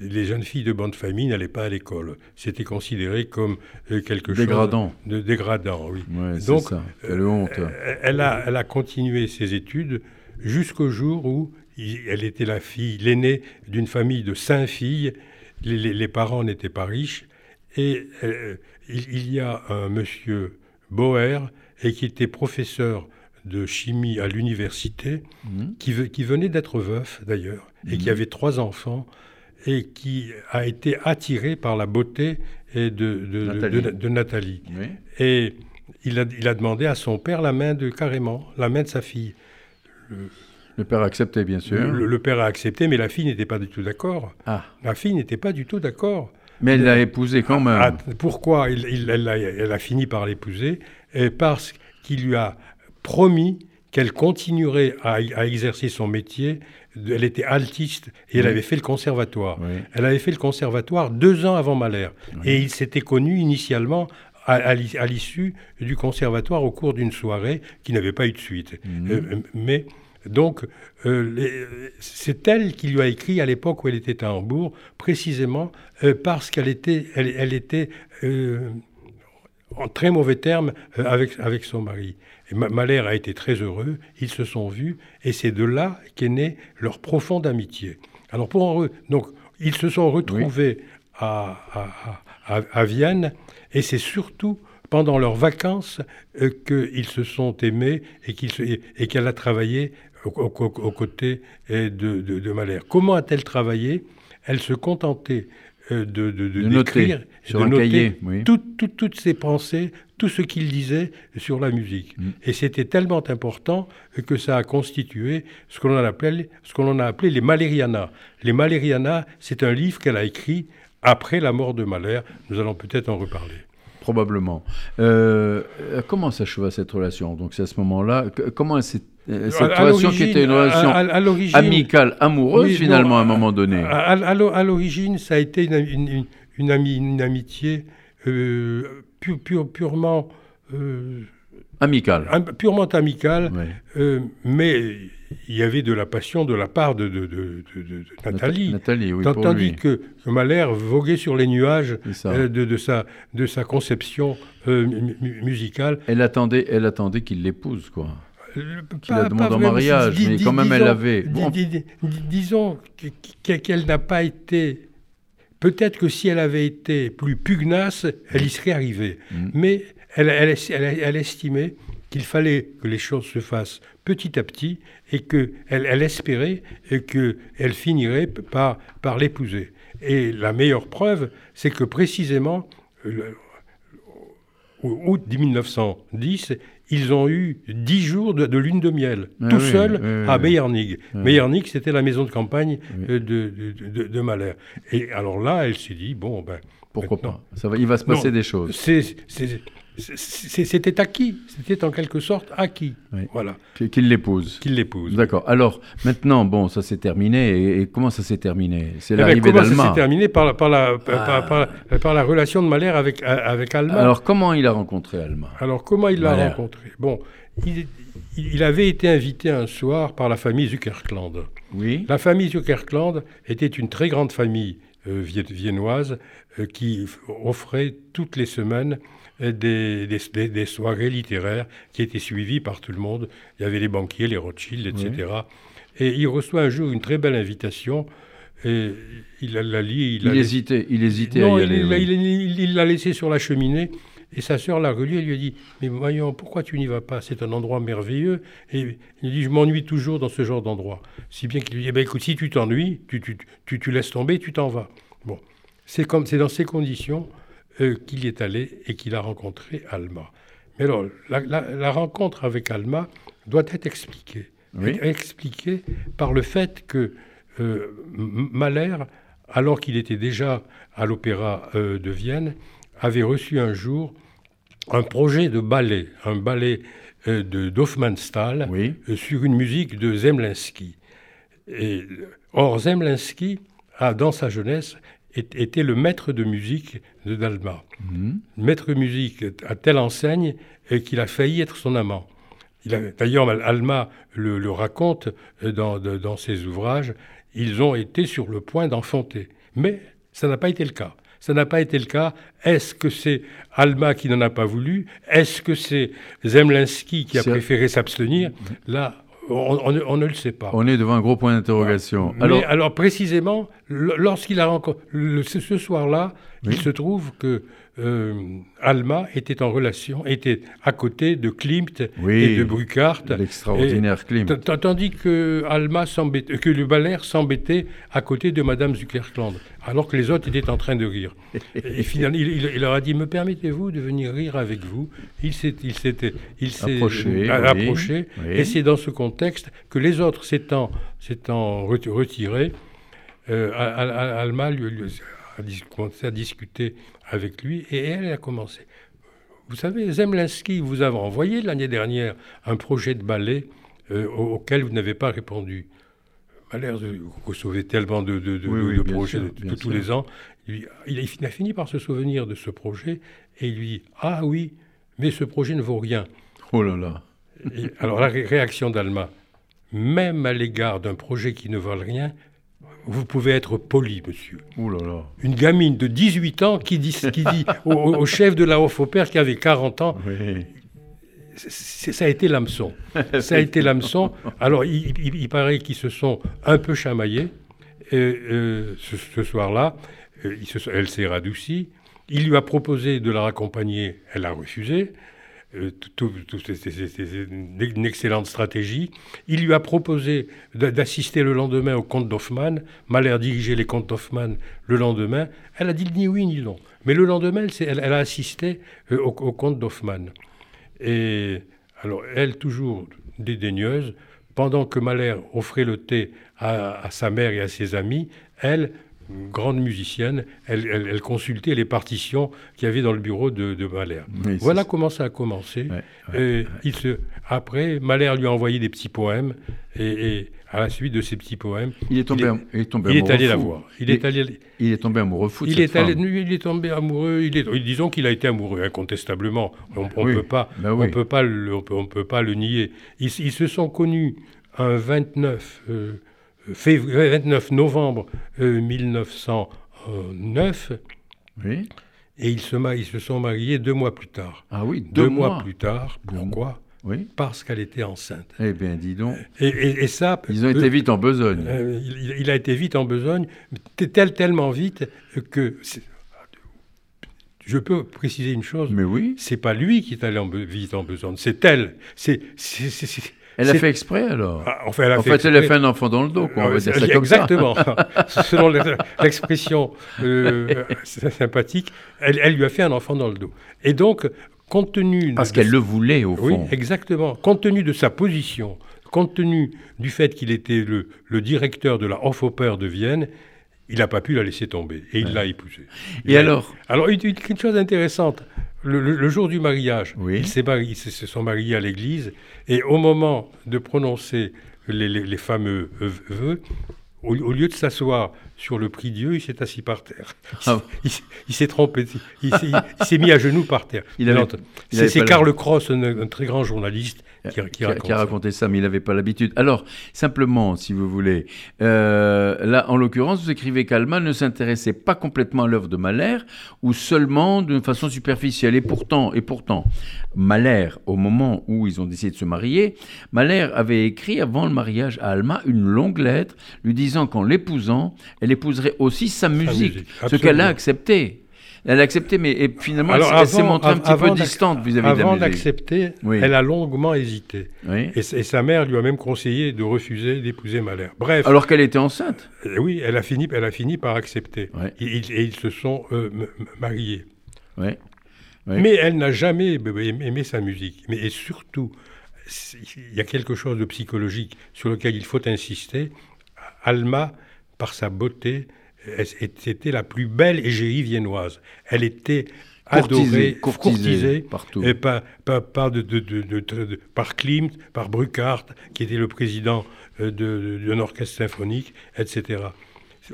les jeunes filles de bande famille n'allaient pas à l'école. C'était considéré comme euh, quelque dégradant. chose de dégradant. Oui. Donc, ça. Honte. Euh, elle, a, elle a continué ses études jusqu'au jour où elle était la fille, l'aînée d'une famille de cinq filles. Les, parents n'étaient pas riches. Et il, y a un monsieur Boer, et qui était professeur de chimie à l'université, mhm. qui, venait d'être veuf d'ailleurs, et qui mhm. avait trois enfants, et qui a été attiré par la beauté de, de, Nathalie. Et il a, il a, demandé à son père la main de carrément, la main de sa fille. Le, père a accepté, bien sûr. Le, père a accepté, mais la fille n'était pas du tout d'accord. Ah. La fille n'était pas du tout d'accord. Mais elle l'a épousé quand même. Ah, pourquoi il, elle, a, fini par l'épouser? Parce qu'il lui a promis qu'elle continuerait à, exercer son métier. Elle était altiste et elle avait fait le conservatoire. Elle avait fait le conservatoire deux ans avant Mahler. Et ils s'étaient connus initialement à, l'issue du conservatoire au cours d'une soirée qui n'avait pas eu de suite. Mhm. Euh, mais donc, euh, c'est elle qui lui a écrit à l'époque où elle était à Hambourg, précisément euh, parce qu'elle était, elle, était euh, en très mauvais termes avec, avec son mari. Et Mahler a été très heureux, ils se sont vus, et c'est de là qu'est née leur profonde amitié. Alors, pour eux, donc, ils se sont retrouvés à, à, à, Vienne, et c'est surtout pendant leurs vacances qu'ils se sont aimés et qu'elle a travaillé aux, côtés de, de, Mahler. Comment a-t-elle travaillé? Elle se contentait de, de, de, noter sur un cahier toutes ses pensées, tout ce qu'il disait sur la musique. Mm. Et c'était tellement important que ça a constitué ce qu'on a appelé, ce qu'on a appelé les Malériana. Les Malériana, c'est un livre qu'elle a écrit après la mort de Mahler. Nous allons peut-être en reparler. Probablement. Euh, comment s'acheva cette relation Donc c'est à ce moment-là? Comment cette, euh, cette relation qui était une relation amicale, amoureuse finalement à un moment donné? À, l'origine, ça a été une, une, amitié euh, purement... Euh, amicale. purement amicale, mais il y avait de la passion de la part de, de, Nathalie. Nathalie oui, Tandis que, que Mahler voguait sur les nuages de, sa, de sa conception musicale. Elle attendait, elle attendait qu'il l'épouse, quoi. Qu'il la demande en mariage, mais quand même elle avait. disons qu'elle n'a pas été Peut-être que si elle avait été plus pugnace, elle y serait arrivée. Mm. Mais elle, elle, estimait qu'il fallait que les choses se fassent petit à petit et qu'elle elle espérait qu'elle finirait par, par l'épouser. Et la meilleure preuve, c'est que précisément, au août 1910, ils ont eu dix jours de, lune de miel, ah tout seul à Meyernig. Meyernig, c'était la maison de campagne de, de, de, Mahler. Et alors là, elle s'est dit, bon, ben... Pourquoi pas? Ça va, Il va se passer des choses. C'était acquis, c'était en quelque sorte acquis. Voilà. Qu'il l'épouse. Qu'il l'épouse. D'accord. Alors, maintenant, bon, ça s'est terminé. Et, comment ça s'est terminé? C'est eh ben, l'arrivée d'Alma. Comment ça s'est terminé? Par la, par, la, ah. par, par, la relation de Mahler avec, avec Alma. Alors, comment il a rencontré Alma? Alors, comment il l'a rencontré? Bon, il, il, avait été invité un soir par la famille Zuckerkland. Oui. La famille Zuckerkland était une très grande famille euh, viennoise euh, qui offrait toutes les semaines des, des, soirées littéraires qui étaient suivies par tout le monde. Il y avait les banquiers, les Rothschild, etc. Et il reçoit un jour une très belle invitation. Et il la lit. Il, hésitait, il hésitait à y aller. Il l'a laissé sur la cheminée. Et sa sœur l'a relu et lui a dit Mais voyons, pourquoi tu n'y vas pas? C'est un endroit merveilleux. Et il dit Je m'ennuie toujours dans ce genre d'endroit. Si bien qu'il lui dit eh ben, Écoute, si tu t'ennuies, tu, tu, tu, tu, laisses tomber, tu t'en vas. Bon. C'est dans ces conditions euh, qu'il y est allé et qu'il a rencontré Alma. Mais alors, la, rencontre avec Alma doit être expliquée. Expliquée par le fait que euh, Mahler, alors qu'il était déjà à l'opéra euh, de Vienne, avait reçu un jour un projet de ballet, un ballet de Doffmannsthal sur une musique de Zemlinsky. Et, or, Zemlinsky a, dans sa jeunesse, était le maître de musique de Dalma. Mhm. Maître de musique à telle enseigne qu'il a failli être son amant. D'ailleurs, Alma le, raconte dans, dans, ses ouvrages, ils ont été sur le point d'enfanter. Mais ça n'a pas été le cas. Ça n'a pas été le cas. Est-ce que c'est Alma qui n'en a pas voulu? Est-ce que c'est Zemlinsky qui a préféré s'abstenir? Là, on, ne le sait pas. On est devant un gros point d'interrogation. Alors, alors, précisément, lorsqu'il a rencontré ce soir-là, il se trouve que euh, Alma était en relation, était à côté de Klimt et de Bruckhardt. L'extraordinaire Klimt. Tandis que Alma que le Baller s'embêtait à côté de Madame Zuckerkland, alors que les autres étaient en train de rire. et finalement, il, leur a dit Me permettez-vous de venir rire avec vous? Il s'est, il s'était, il s'est approché. Et c'est dans ce contexte que les autres s'étant, s'étant retirés, euh, Alma lui, a commencé à discuter avec lui et elle, a commencé. Vous savez, Zemlinsky vous a envoyé l'année dernière un projet de ballet euh, auquel vous n'avez pas répondu. Malheur, vous recevez tellement de, projets de, tous les ans. Il, il, a fini par se souvenir de ce projet et il lui dit Ah oui, mais ce projet ne vaut rien. Oh là là. alors la réaction d'Alma, même à l'égard d'un projet qui ne vaut rien, vous pouvez être poli, monsieur. Une gamine de 18 ans qui dit, qui dit au, chef de la Opère qui avait 40 ans, ça a été l'hameçon. Ça a été l'hameçon. Alors, il, paraît qu'ils se sont un peu chamaillés euh, ce, soir-là. Euh, elle s'est radoucie. Il lui a proposé de la raccompagner. Elle a refusé. C'est une excellente stratégie. Il lui a proposé d'assister le lendemain au comte d'Hoffmann. Mahler dirigeait les comtes d'Hoffmann le lendemain. Elle a dit ni oui ni non. Mais le lendemain, elle, a assisté au, au comte d'Hoffmann. Et alors, elle, toujours dédaigneuse, pendant que Mahler offrait le thé à, sa mère et à ses amis, elle, grande musicienne, elle, consultait les partitions qu'il y avait dans le bureau de, de Mahler. voilà comment ça a commencé. il se, après, Mahler lui a envoyé des petits poèmes et, à la suite de ces petits poèmes, il est tombé, il est, tombé il est allé la voir. Il, est allé. Il est tombé amoureux fou. De il cette est allé, il est tombé amoureux. Il est, disons qu'il a été amoureux incontestablement. On ne peut pas, ben on peut pas, le, on peut, pas le nier. Ils, se sont connus un 29 février, 29 novembre 1909. Oui. Et ils se, ils se sont mariés deux mois plus tard. Ah oui, deux, mois. plus tard. Pourquoi oui. Parce qu'elle était enceinte. Eh bien, dis donc. Et, ça. Ils ont été euh, vite en besogne. Euh, il, a été vite en besogne, tel, tellement vite que. Je peux préciser une chose. Mais oui. C'est pas lui qui est allé en, vite en besogne, c'est elle. C'est elle a fait exprès alors ah, En fait, elle a, en fait, elle a fait un enfant dans le dos, quoi, on va dire ça comme Exactement. Selon l'expression euh, sympathique, elle, elle, lui a fait un enfant dans le dos. Et donc, compte tenu... Parce qu'elle le voulait, au fond. Oui, exactement. Compte tenu de sa position, compte tenu du fait qu'il était le, le, directeur de la Hofoper de Vienne, il n'a pas pu la laisser tomber. Et il l'a épousée. Et alors? Alors, une, une chose intéressante le, jour du mariage, ils, se sont mariés à l'église, et au moment de prononcer les, fameux vœux, au, lieu de s'asseoir sur le prix Dieu, il s'est assis par terre. Il, ah. s'est trompé, il, s'est mis à genoux par terre. C'est Karl Cross, un, très grand journaliste, qui, a, raconté ça, mais il n'avait pas l'habitude. Alors, simplement, si vous voulez, euh, là, en l'occurrence, vous écrivez qu'Alma ne s'intéressait pas complètement à l'œuvre de Mahler, ou seulement d'une façon superficielle. Et pourtant, et pourtant, Mahler, au moment où ils ont décidé de se marier, Mahler avait écrit avant le mariage à Alma une longue lettre lui disant qu'en l'épousant, elle épouserait aussi sa musique, ce qu'elle a accepté. Elle a accepté, mais finalement, elle, s'est montrée un petit peu distante vis-à-vis de la Avant d'accepter, elle a longuement hésité. Et, sa mère lui a même conseillé de refuser d'épouser Mahler. Bref. Alors qu'elle était enceinte euh, Oui, elle a fini, elle a fini par accepter. Et, ils se sont euh, mariés. Mais elle n'a jamais aimé sa musique. Mais et surtout, il y a quelque chose de psychologique sur lequel il faut insister. Alma, par sa beauté, c'était la plus belle égérie viennoise. Elle était adorée, courtisée, partout. Et par, par, de, par Klimt, par Bruckhardt, qui était le président euh, d'un orchestre symphonique, etc.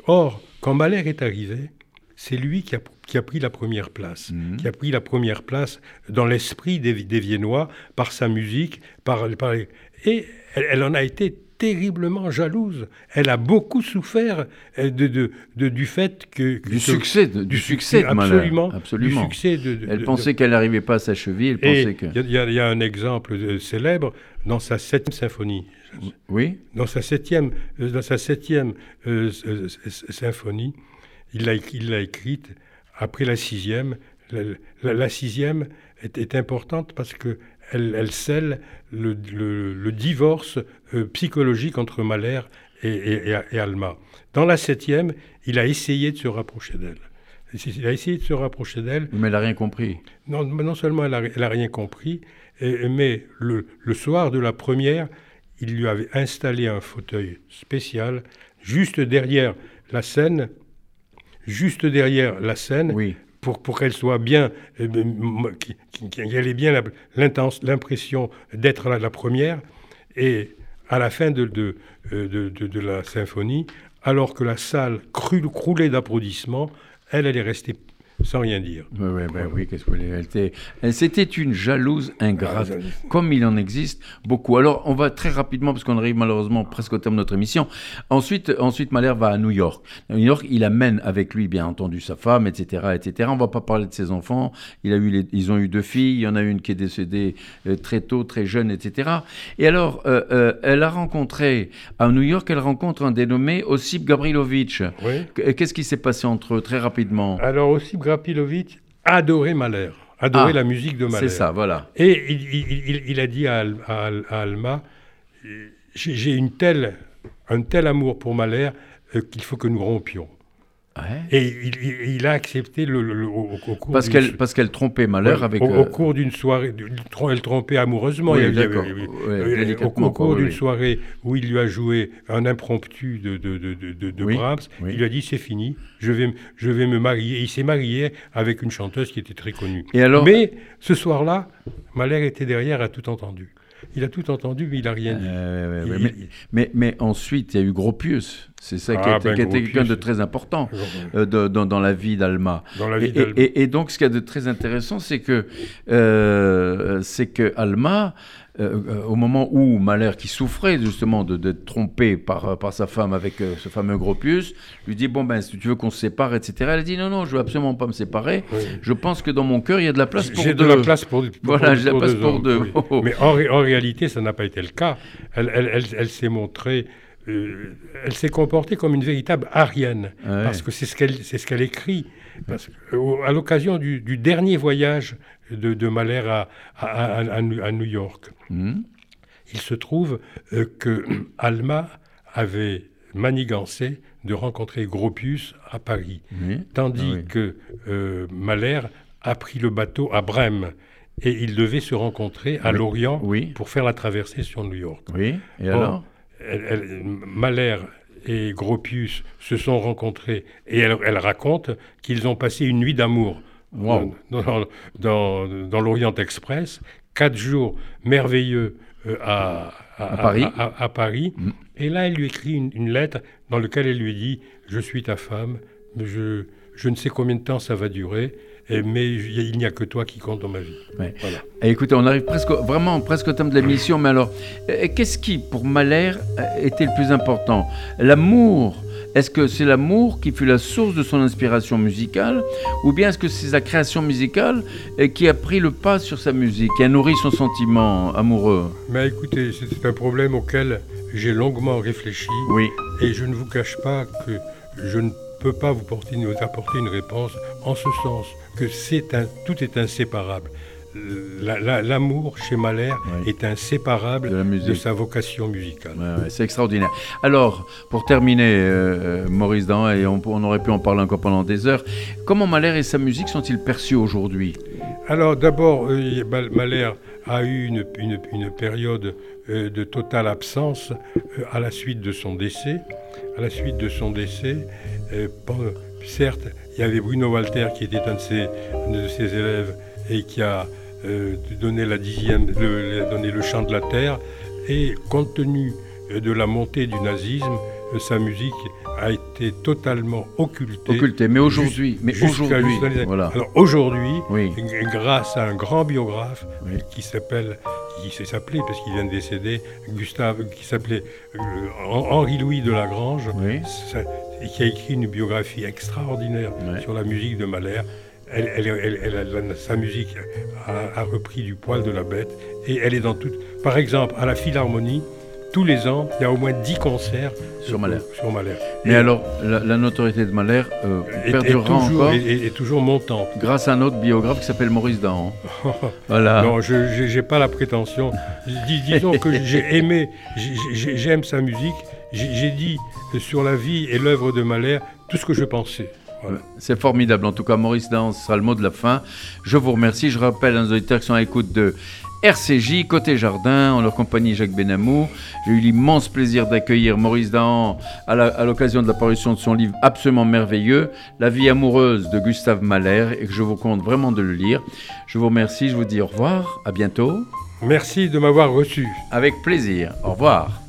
Or, quand Mahler est arrivé, c'est lui qui a, qui a, pris la première place, mhm. qui a pris la première place dans l'esprit des, des, Viennois par sa musique, par, par et elle, en a été terriblement jalouse. Elle a beaucoup souffert euh, de, de, du fait que, du succès, de, du succès, de absolument, absolument. Du succès elle pensait qu'elle n'arrivait pas à sa cheville. Il que... y, y, a un exemple euh, célèbre dans sa septième symphonie. Oui. Dans sa septième, euh, dans sa septième symphonie, il l'a il écrite après la sixième. La, la, sixième est, est, importante parce que elle, scelle le, divorce euh, psychologique entre Mahler et, Alma. Dans la septième, il a essayé de se rapprocher d'elle. Il a essayé de se rapprocher d'elle. Mais elle n'a rien compris. Non, non seulement elle n'a rien compris, mais le, soir de la première, il lui avait installé un fauteuil spécial juste derrière la scène, juste derrière la scène, oui pour, qu'elle soit bien, euh, qu'elle ait bien l'impression d'être la, première. Et à la fin de, euh, la symphonie, alors que la salle croulait d'applaudissements, elle, elle est restée sans rien dire. Oui, oui, ben oui qu'est-ce que elle C'était une jalouse ingrate, ah, comme il en existe beaucoup. Alors, on va très rapidement, parce qu'on arrive malheureusement presque au terme de notre émission. Ensuite, ensuite Mahler va à New York. À New York, il amène avec lui, bien entendu, sa femme, etc., etc. On va pas parler de ses enfants. Il a eu ils ont eu deux filles. Il y en a une qui est décédée euh, très tôt, très jeune, etc. Et alors, euh, euh, elle a rencontré, à New York, elle rencontre un dénommé Osip Gabrilovitch. Oui. Qu'est-ce qui s'est passé entre eux, très rapidement? Alors, Osip Grapilovitch adorait Mahler. adorait ah, la musique de Mahler. C'est ça, voilà. Et il, a dit à, Alma, j'ai une telle, un tel amour pour Mahler euh, qu'il faut que nous rompions. Et il, a accepté le, au, cours parce qu'elle parce qu'elle trompait malheur avec au, euh, cours d'une soirée elle trompait amoureusement. Il au, cours d'une soirée où il lui a joué un impromptu de de, de, de, Brahms il lui a dit c'est fini je vais je vais me marier. Et il s'est marié avec une chanteuse qui était très connue. Et alors mais ce soir-là Mahler était derrière a tout entendu. Il a tout entendu, mais il n'a rien dit. Euh, mais, mais, ensuite, il y a eu Gropius. C'est ça qui, ah, était ben, quelqu'un de très important euh, dans, la vie d'Alma. Et, et, donc, ce qui est de très intéressant, c'est que, euh, que Alma euh, euh, au moment où Mahler, qui souffrait justement d'être trompé par, euh, par sa femme avec ce fameux Gropius, lui dit Bon, ben, si tu veux qu'on se sépare, etc. Elle dit Non, non, je veux absolument pas me séparer. Je pense que dans mon cœur, il y a de la place pour deux. J'ai de la place pour, Voilà, j'ai de la place pour deux. Mais en, en, réalité, ça n'a pas été le cas. Elle, elle, elle, elle s'est montrée. Elle s'est comportée comme une véritable arienne, parce que c'est ce qu'elle ce qu'elle écrit. Parce à l'occasion du, du, dernier voyage de, de Mahler à, à, à, New York. Hmm. Il se trouve euh, que Alma avait manigancé de rencontrer Gropius à Paris, tandis ah que euh, Mahler a pris le bateau à Brême et ils devaient se rencontrer à Lorient pour faire la traversée sur New York. Oui, et alors? Mahler et Gropius se sont rencontrés et elle, elle raconte qu'ils ont passé une nuit d'amour dans, dans, l'Orient Express, quatre jours merveilleux euh, à, Paris. À, Paris. Mm. Et là, elle lui écrit une, lettre dans laquelle elle lui dit Je suis ta femme, je, je ne sais combien de temps ça va durer. Mais il n'y a que toi qui compte dans ma vie. écoutez, on arrive presque, vraiment presque au thème de l'émission, mais alors, euh, qu'est-ce qui, pour Mahler, était le plus important? L'amour. Est-ce que c'est l'amour qui fut la source de son inspiration musicale ou bien est-ce que c'est sa création musicale qui a pris le pas sur sa musique, qui a nourri son sentiment amoureux? Mais écoutez, c'est un problème auquel j'ai longuement réfléchi. Oui. et je ne vous cache pas que je ne peux pas vous, porter, vous apporter une réponse en ce sens que c'est un, tout est inséparable l'amour chez Mahler est inséparable de, sa vocation musicale. c'est extraordinaire. Alors, pour terminer, euh, Maurice Dan, et on, aurait pu en parler encore pendant des heures, comment Mahler et sa musique sont-ils perçus aujourd'hui? Alors, d'abord, euh, Mahler a eu une, une, période euh, de totale absence à la suite de son décès. À la suite de son décès, certes, il y avait Bruno Walter qui était un de ses, un de ses élèves et qui a euh, donner la dixième, le, donner le chant de la terre. Et compte tenu euh, de la montée du nazisme, euh, sa musique a été totalement occultée. Occultée, mais aujourd'hui, mais aujourd'hui, voilà. Alors aujourd'hui, grâce à un grand biographe qui s'appelle, qui s'est appelé parce qu'il vient de décéder, Gustave, qui s'appelait Henri Louis de Lagrange, et qui a écrit une biographie extraordinaire sur la musique de Mahler elle, sa musique a, repris du poil de la bête et elle est dans toute. Par exemple, à la Philharmonie, tous les ans, il y a au moins 10 concerts sur Mahler. Sur Mahler. Mais alors, la, notoriété de Mahler euh, perdurera encore est, toujours montante. Grâce à un autre biographe qui s'appelle Maurice Dahan. voilà. Non, je n'ai pas la prétention. disons que j'ai aimé, j'aime sa musique. J'ai dit sur la vie et l'œuvre de Mahler tout ce que je pensais. C'est formidable. En tout cas, Maurice Dan, ce sera le mot de la fin. Je vous remercie. Je rappelle à nos auditeurs qui sont à l'écoute de RCJ, côté jardin, en leur compagnie Jacques Benamou. J'ai eu l'immense plaisir d'accueillir Maurice Dahan à l'occasion de la parution de son livre absolument merveilleux, La vie amoureuse de Gustave Mahler, et que je vous compte vraiment de le lire. Je vous remercie, je vous dis au revoir, à bientôt. Merci de m'avoir reçu. Avec plaisir, au revoir.